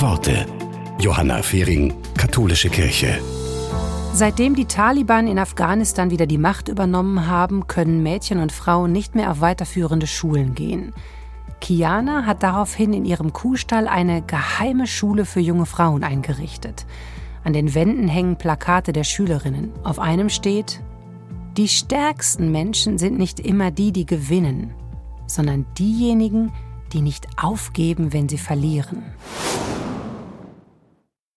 Worte. Johanna Fehring, Katholische Kirche. Seitdem die Taliban in Afghanistan wieder die Macht übernommen haben, können Mädchen und Frauen nicht mehr auf weiterführende Schulen gehen. Kiana hat daraufhin in ihrem Kuhstall eine geheime Schule für junge Frauen eingerichtet. An den Wänden hängen Plakate der Schülerinnen. Auf einem steht, die stärksten Menschen sind nicht immer die, die gewinnen, sondern diejenigen, die nicht aufgeben, wenn sie verlieren.